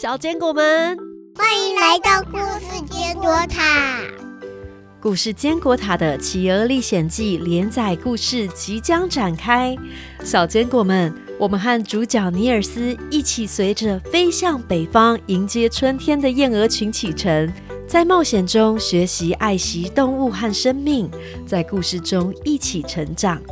小坚果们，欢迎来到故事坚果塔。故事坚果塔的《企鹅历险记》连载故事即将展开。小坚果们，我们和主角尼尔斯一起随着飞向北方迎接春天的燕鹅群启程，在冒险中学习爱惜动物和生命，在故事中一起成长。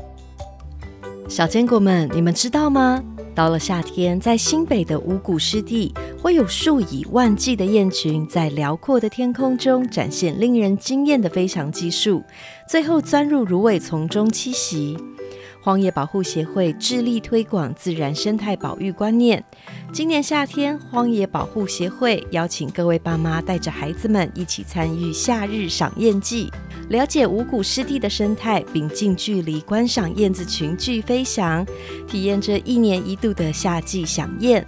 小坚果们，你们知道吗？到了夏天，在新北的五谷湿地，会有数以万计的雁群在辽阔的天空中展现令人惊艳的飞翔技术，最后钻入芦苇丛中栖息。荒野保护协会致力推广自然生态保育观念。今年夏天，荒野保护协会邀请各位爸妈带着孩子们一起参与夏日赏燕季，了解五谷湿地的生态，并近距离观赏燕子群聚飞翔，体验这一年一度的夏季赏燕。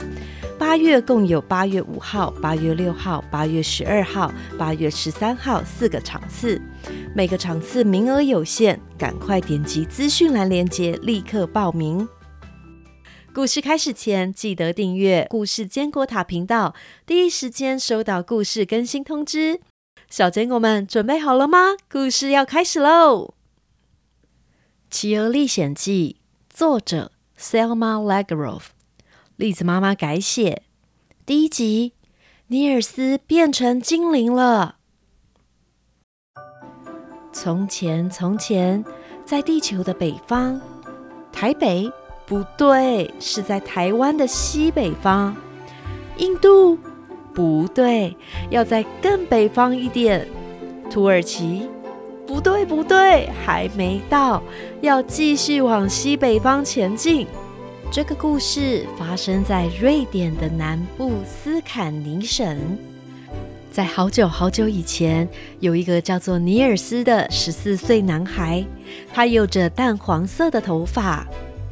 八月共有八月五号、八月六号、八月十二号、八月十三号四个场次，每个场次名额有限，赶快点击资讯栏链接，立刻报名。故事开始前，记得订阅故事坚果塔频道，第一时间收到故事更新通知。小坚果们准备好了吗？故事要开始喽！《企鹅历险记》作者 Selma Lagerlof。栗子妈妈改写第一集：尼尔斯变成精灵了。从前，从前，在地球的北方，台北不对，是在台湾的西北方。印度不对，要在更北方一点。土耳其不对，不对，还没到，要继续往西北方前进。这个故事发生在瑞典的南部斯堪尼省。在好久好久以前，有一个叫做尼尔斯的十四岁男孩，他有着淡黄色的头发，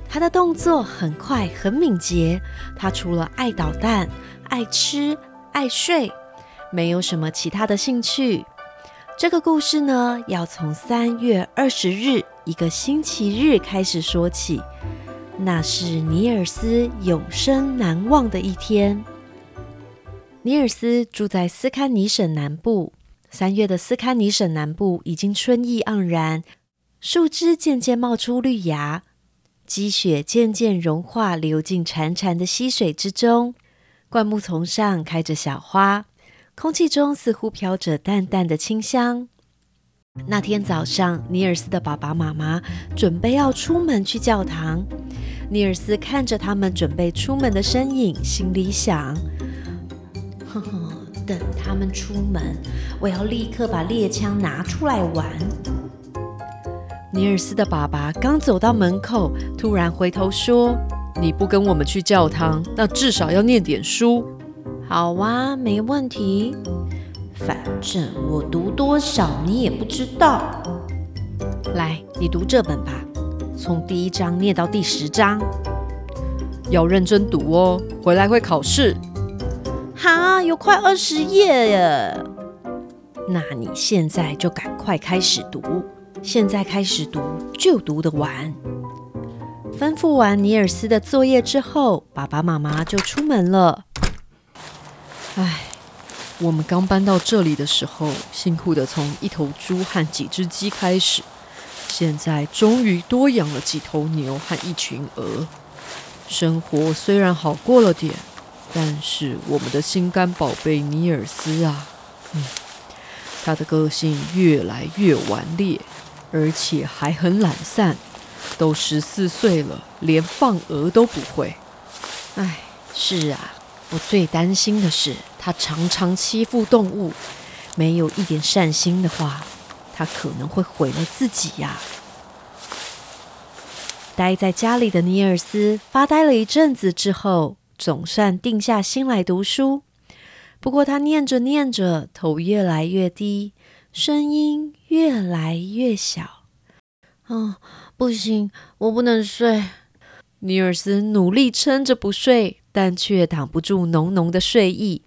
他的动作很快很敏捷。他除了爱捣蛋、爱吃、爱睡，没有什么其他的兴趣。这个故事呢，要从三月二十日一个星期日开始说起。那是尼尔斯永生难忘的一天。尼尔斯住在斯堪尼省南部。三月的斯堪尼省南部已经春意盎然，树枝渐渐冒出绿芽，积雪渐渐融化，流进潺潺的溪水之中。灌木丛上开着小花，空气中似乎飘着淡淡的清香。那天早上，尼尔斯的爸爸妈妈准备要出门去教堂。尼尔斯看着他们准备出门的身影，心里想：“，等他们出门，我要立刻把猎枪拿出来玩。”尼尔斯的爸爸刚走到门口，突然回头说：“你不跟我们去教堂，那至少要念点书。”“好啊，没问题。”反正我读多少你也不知道。来，你读这本吧，从第一章念到第十章，要认真读哦，回来会考试。哈，有快二十页耶！那你现在就赶快开始读，现在开始读就读得完。吩咐完尼尔斯的作业之后，爸爸妈妈就出门了。唉。我们刚搬到这里的时候，辛苦的从一头猪和几只鸡开始，现在终于多养了几头牛和一群鹅。生活虽然好过了点，但是我们的心肝宝贝尼尔斯啊，嗯，他的个性越来越顽劣，而且还很懒散。都十四岁了，连放鹅都不会。唉，是啊。我最担心的是，他常常欺负动物，没有一点善心的话，他可能会毁了自己呀。待在家里的尼尔斯发呆了一阵子之后，总算定下心来读书。不过他念着念着，头越来越低，声音越来越小。哦，不行，我不能睡。尼尔斯努力撑着不睡。但却挡不住浓浓的睡意。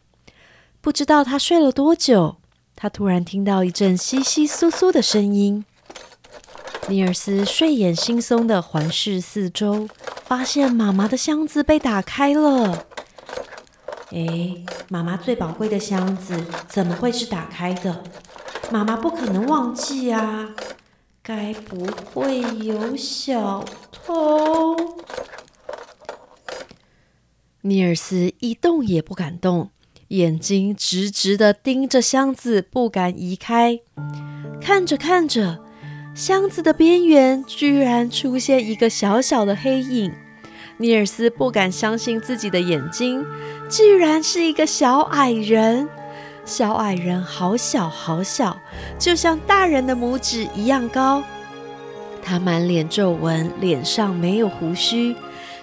不知道他睡了多久，他突然听到一阵窸窸窣窣的声音。尼尔斯睡眼惺忪的环视四周，发现妈妈的箱子被打开了。哎，妈妈最宝贵的箱子怎么会是打开的？妈妈不可能忘记啊！该不会有小偷？尼尔斯一动也不敢动，眼睛直直的盯着箱子，不敢移开。看着看着，箱子的边缘居然出现一个小小的黑影。尼尔斯不敢相信自己的眼睛，居然是一个小矮人。小矮人好小好小，就像大人的拇指一样高。他满脸皱纹，脸上没有胡须，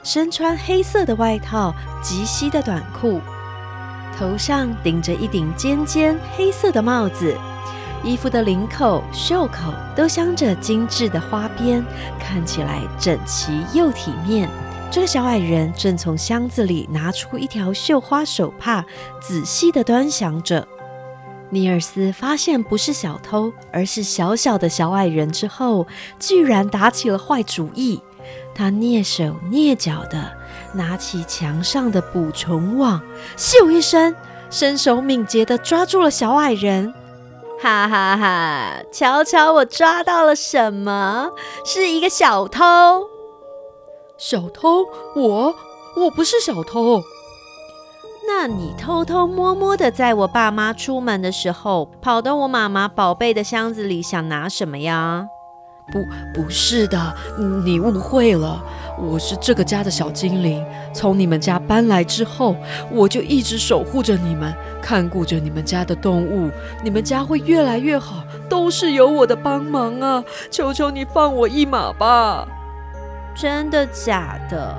身穿黑色的外套、及膝的短裤，头上顶着一顶尖尖黑色的帽子，衣服的领口、袖口都镶着精致的花边，看起来整齐又体面。这个小矮人正从箱子里拿出一条绣花手帕，仔细地端详着。尼尔斯发现不是小偷，而是小小的小矮人之后，居然打起了坏主意。他蹑手蹑脚地拿起墙上的捕虫网，咻一声，身手敏捷地抓住了小矮人。哈哈哈！瞧瞧我抓到了什么？是一个小偷。小偷？我我不是小偷。那你偷偷摸摸的在我爸妈出门的时候，跑到我妈妈宝贝的箱子里，想拿什么呀？不，不是的，你误会了。我是这个家的小精灵，从你们家搬来之后，我就一直守护着你们，看顾着你们家的动物。你们家会越来越好，都是有我的帮忙啊！求求你放我一马吧。真的假的？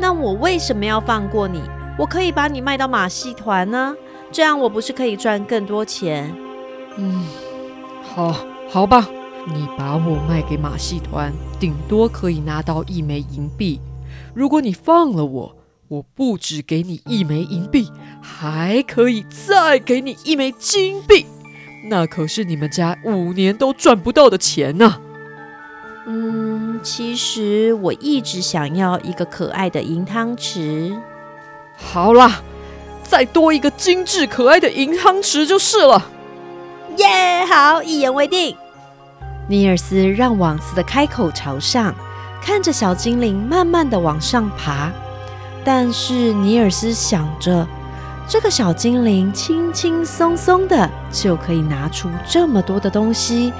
那我为什么要放过你？我可以把你卖到马戏团呢，这样我不是可以赚更多钱？嗯，好，好吧，你把我卖给马戏团，顶多可以拿到一枚银币。如果你放了我，我不止给你一枚银币，还可以再给你一枚金币，那可是你们家五年都赚不到的钱呢。嗯，其实我一直想要一个可爱的银汤匙。好啦，再多一个精致可爱的银汤匙就是了。耶，好，一言为定。尼尔斯让网子的开口朝上，看着小精灵慢慢的往上爬。但是尼尔斯想着，这个小精灵轻轻松松的就可以拿出这么多的东西。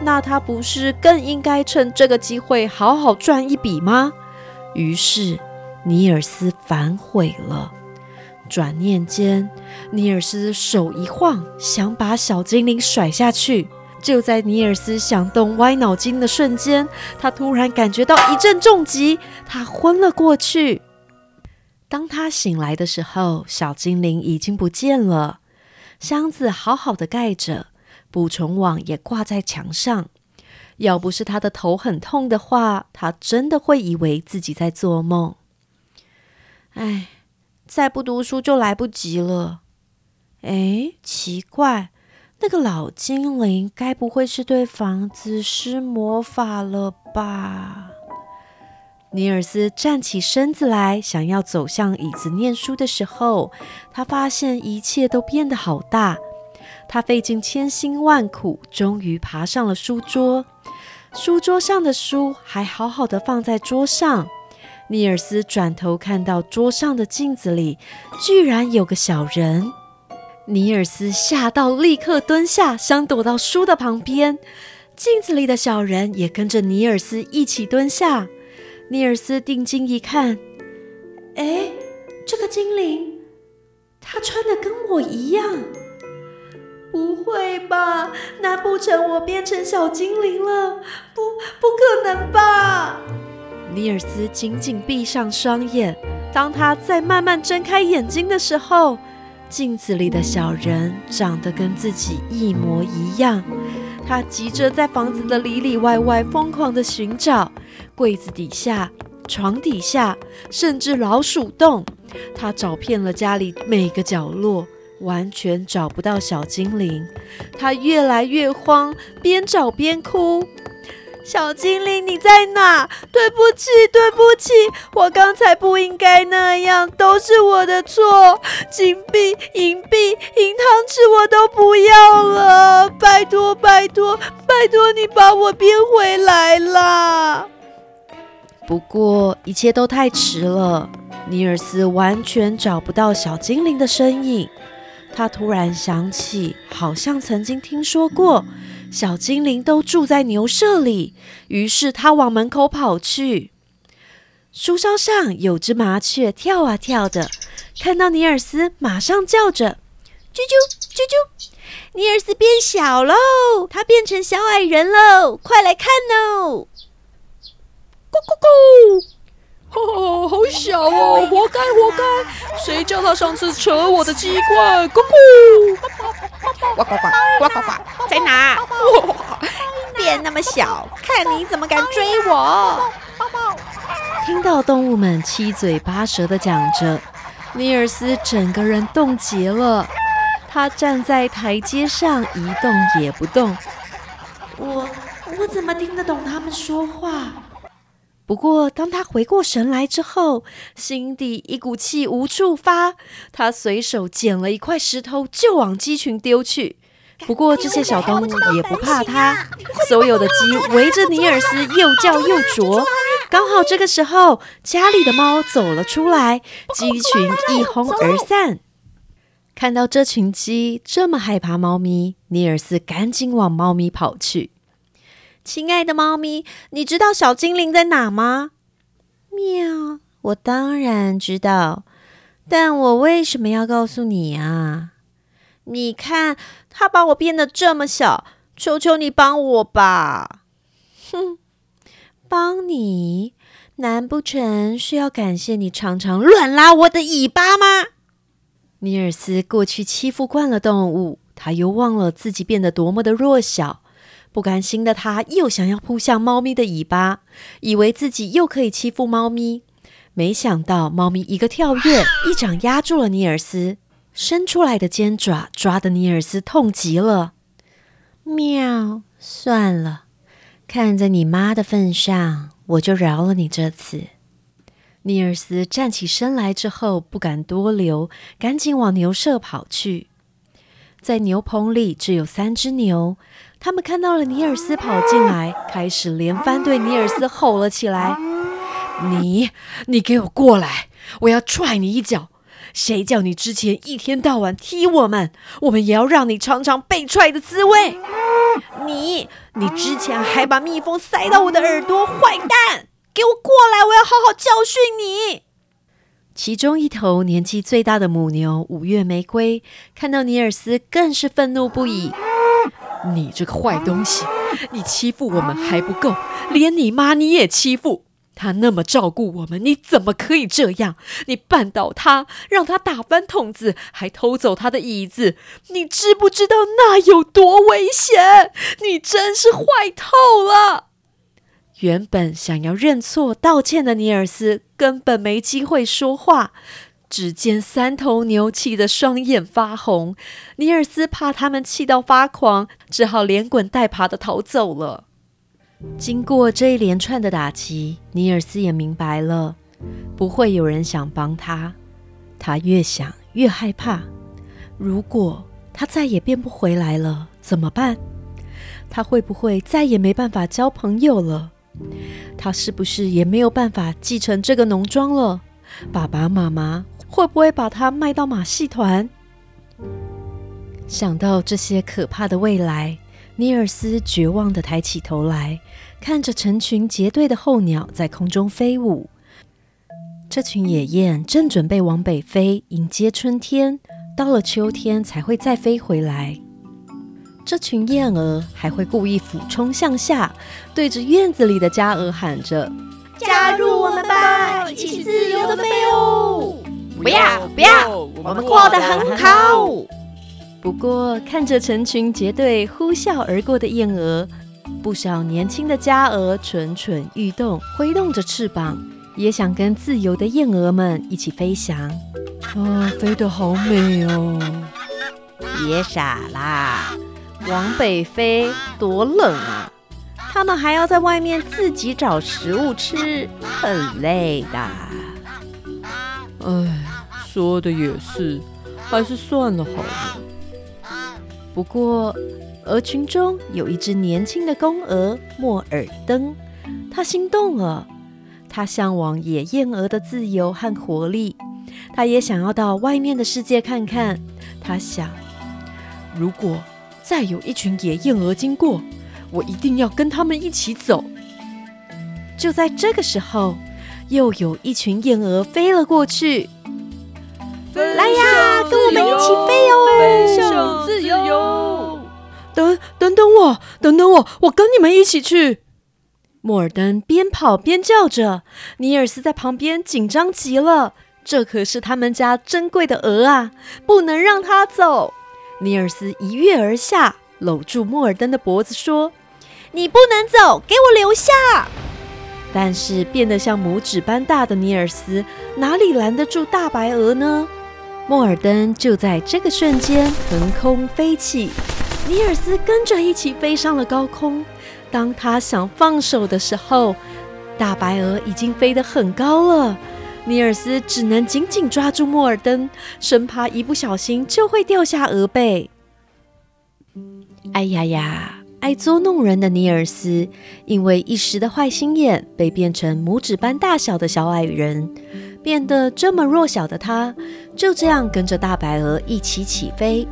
那他不是更应该趁这个机会好好赚一笔吗？于是尼尔斯反悔了。转念间，尼尔斯手一晃，想把小精灵甩下去。就在尼尔斯想动歪脑筋的瞬间，他突然感觉到一阵重击，他昏了过去。当他醒来的时候，小精灵已经不见了，箱子好好的盖着。捕虫网也挂在墙上。要不是他的头很痛的话，他真的会以为自己在做梦。哎，再不读书就来不及了。哎，奇怪，那个老精灵该不会是对房子施魔法了吧？尼尔斯站起身子来，想要走向椅子念书的时候，他发现一切都变得好大。他费尽千辛万苦，终于爬上了书桌。书桌上的书还好好的放在桌上。尼尔斯转头看到桌上的镜子里，居然有个小人。尼尔斯吓到，立刻蹲下，想躲到书的旁边。镜子里的小人也跟着尼尔斯一起蹲下。尼尔斯定睛一看，哎，这个精灵，他穿的跟我一样。不会吧？难不成我变成小精灵了？不，不可能吧！尼尔斯紧紧闭上双眼。当他再慢慢睁开眼睛的时候，镜子里的小人长得跟自己一模一样。他急着在房子的里里外外疯狂的寻找，柜子底下、床底下，甚至老鼠洞。他找遍了家里每个角落。完全找不到小精灵，他越来越慌，边找边哭。小精灵，你在哪？对不起，对不起，我刚才不应该那样，都是我的错。金币、银币、银汤匙我都不要了，拜托，拜托，拜托你把我变回来啦！不过一切都太迟了，尼尔斯完全找不到小精灵的身影。他突然想起，好像曾经听说过。小精灵都住在牛舍里，于是他往门口跑去。树梢上有只麻雀跳啊跳的，看到尼尔斯，马上叫着：“啾啾啾啾！尼尔斯变小喽，他变成小矮人喽，快来看哦！”咕咕咕。哦，好小哦，活该活该！谁叫他上次扯我的鸡冠？咕咕，呱呱呱，呱呱呱，在哪？变那么小，看你怎么敢追我！听到动物们七嘴八舌的讲着，尼尔斯整个人冻结了。他站在台阶上一动也不动。我我怎么听得懂他们说话？不过，当他回过神来之后，心底一股气无处发。他随手捡了一块石头，就往鸡群丢去。不过，这些小动物也不怕他。所有的鸡围着尼尔斯又叫又啄。刚好这个时候，家里的猫走了出来，鸡群一哄而散。看到这群鸡这么害怕猫咪，尼尔斯赶紧往猫咪跑去。亲爱的猫咪，你知道小精灵在哪吗？喵，我当然知道，但我为什么要告诉你啊？你看，它把我变得这么小，求求你帮我吧！哼，帮你？难不成是要感谢你常常乱拉我的尾巴吗？尼尔斯过去欺负惯了动物，他又忘了自己变得多么的弱小。不甘心的他，又想要扑向猫咪的尾巴，以为自己又可以欺负猫咪。没想到，猫咪一个跳跃，一掌压住了尼尔斯，伸出来的尖爪抓的尼尔斯痛极了。喵，算了，看在你妈的份上，我就饶了你这次。尼尔斯站起身来之后，不敢多留，赶紧往牛舍跑去。在牛棚里，只有三只牛。他们看到了尼尔斯跑进来，开始连番对尼尔斯吼了起来：“你，你给我过来！我要踹你一脚！谁叫你之前一天到晚踢我们？我们也要让你尝尝被踹的滋味！你，你之前还把蜜蜂塞到我的耳朵，坏蛋！给我过来！我要好好教训你！”其中一头年纪最大的母牛五月玫瑰看到尼尔斯，更是愤怒不已。你这个坏东西！你欺负我们还不够，连你妈你也欺负。她那么照顾我们，你怎么可以这样？你绊倒她，让她打翻桶子，还偷走她的椅子，你知不知道那有多危险？你真是坏透了！原本想要认错道歉的尼尔斯，根本没机会说话。只见三头牛气得双眼发红，尼尔斯怕他们气到发狂，只好连滚带爬的逃走了。经过这一连串的打击，尼尔斯也明白了，不会有人想帮他。他越想越害怕，如果他再也变不回来了，怎么办？他会不会再也没办法交朋友了？他是不是也没有办法继承这个农庄了？爸爸妈妈。会不会把它卖到马戏团？想到这些可怕的未来，尼尔斯绝望的抬起头来，看着成群结队的候鸟在空中飞舞。这群野雁正准备往北飞，迎接春天。到了秋天才会再飞回来。这群燕儿还会故意俯冲向下，对着院子里的家鹅喊着：“加入我们吧，一起自由的飞哦！”不要不要，我们过得很好。不过看着成群结队呼啸而过的燕鹅，不少年轻的家鹅蠢蠢欲动，挥动着翅膀，也想跟自由的燕鹅们一起飞翔。啊，飞得好美哦！别傻啦，往北飞多冷啊！他们还要在外面自己找食物吃，很累的。哎，说的也是，还是算了好了。不过，鹅群中有一只年轻的公鹅莫尔登，它心动了。它向往野燕鹅的自由和活力，它也想要到外面的世界看看。它想，如果再有一群野燕鹅经过，我一定要跟他们一起走。就在这个时候，又有一群燕鹅飞了过去。来呀，跟我们一起飞哦！飞向自由。等等等我，等等我，我跟你们一起去。莫尔登边跑边叫着，尼尔斯在旁边紧张极了。这可是他们家珍贵的鹅啊，不能让它走。尼尔斯一跃而下，搂住莫尔登的脖子说：“你不能走，给我留下！”但是变得像拇指般大的尼尔斯哪里拦得住大白鹅呢？莫尔登就在这个瞬间腾空飞起，尼尔斯跟着一起飞上了高空。当他想放手的时候，大白鹅已经飞得很高了。尼尔斯只能紧紧抓住莫尔登，生怕一不小心就会掉下鹅背。哎呀呀！爱捉弄人的尼尔斯，因为一时的坏心眼，被变成拇指般大小的小矮人。变得这么弱小的他，就这样跟着大白鹅一起起飞。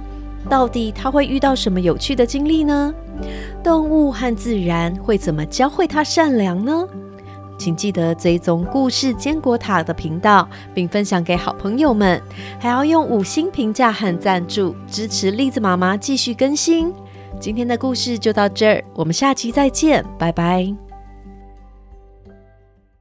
到底他会遇到什么有趣的经历呢？动物和自然会怎么教会他善良呢？请记得追踪故事坚果塔的频道，并分享给好朋友们，还要用五星评价和赞助支持栗子妈妈继续更新。今天的故事就到这儿，我们下期再见，拜拜。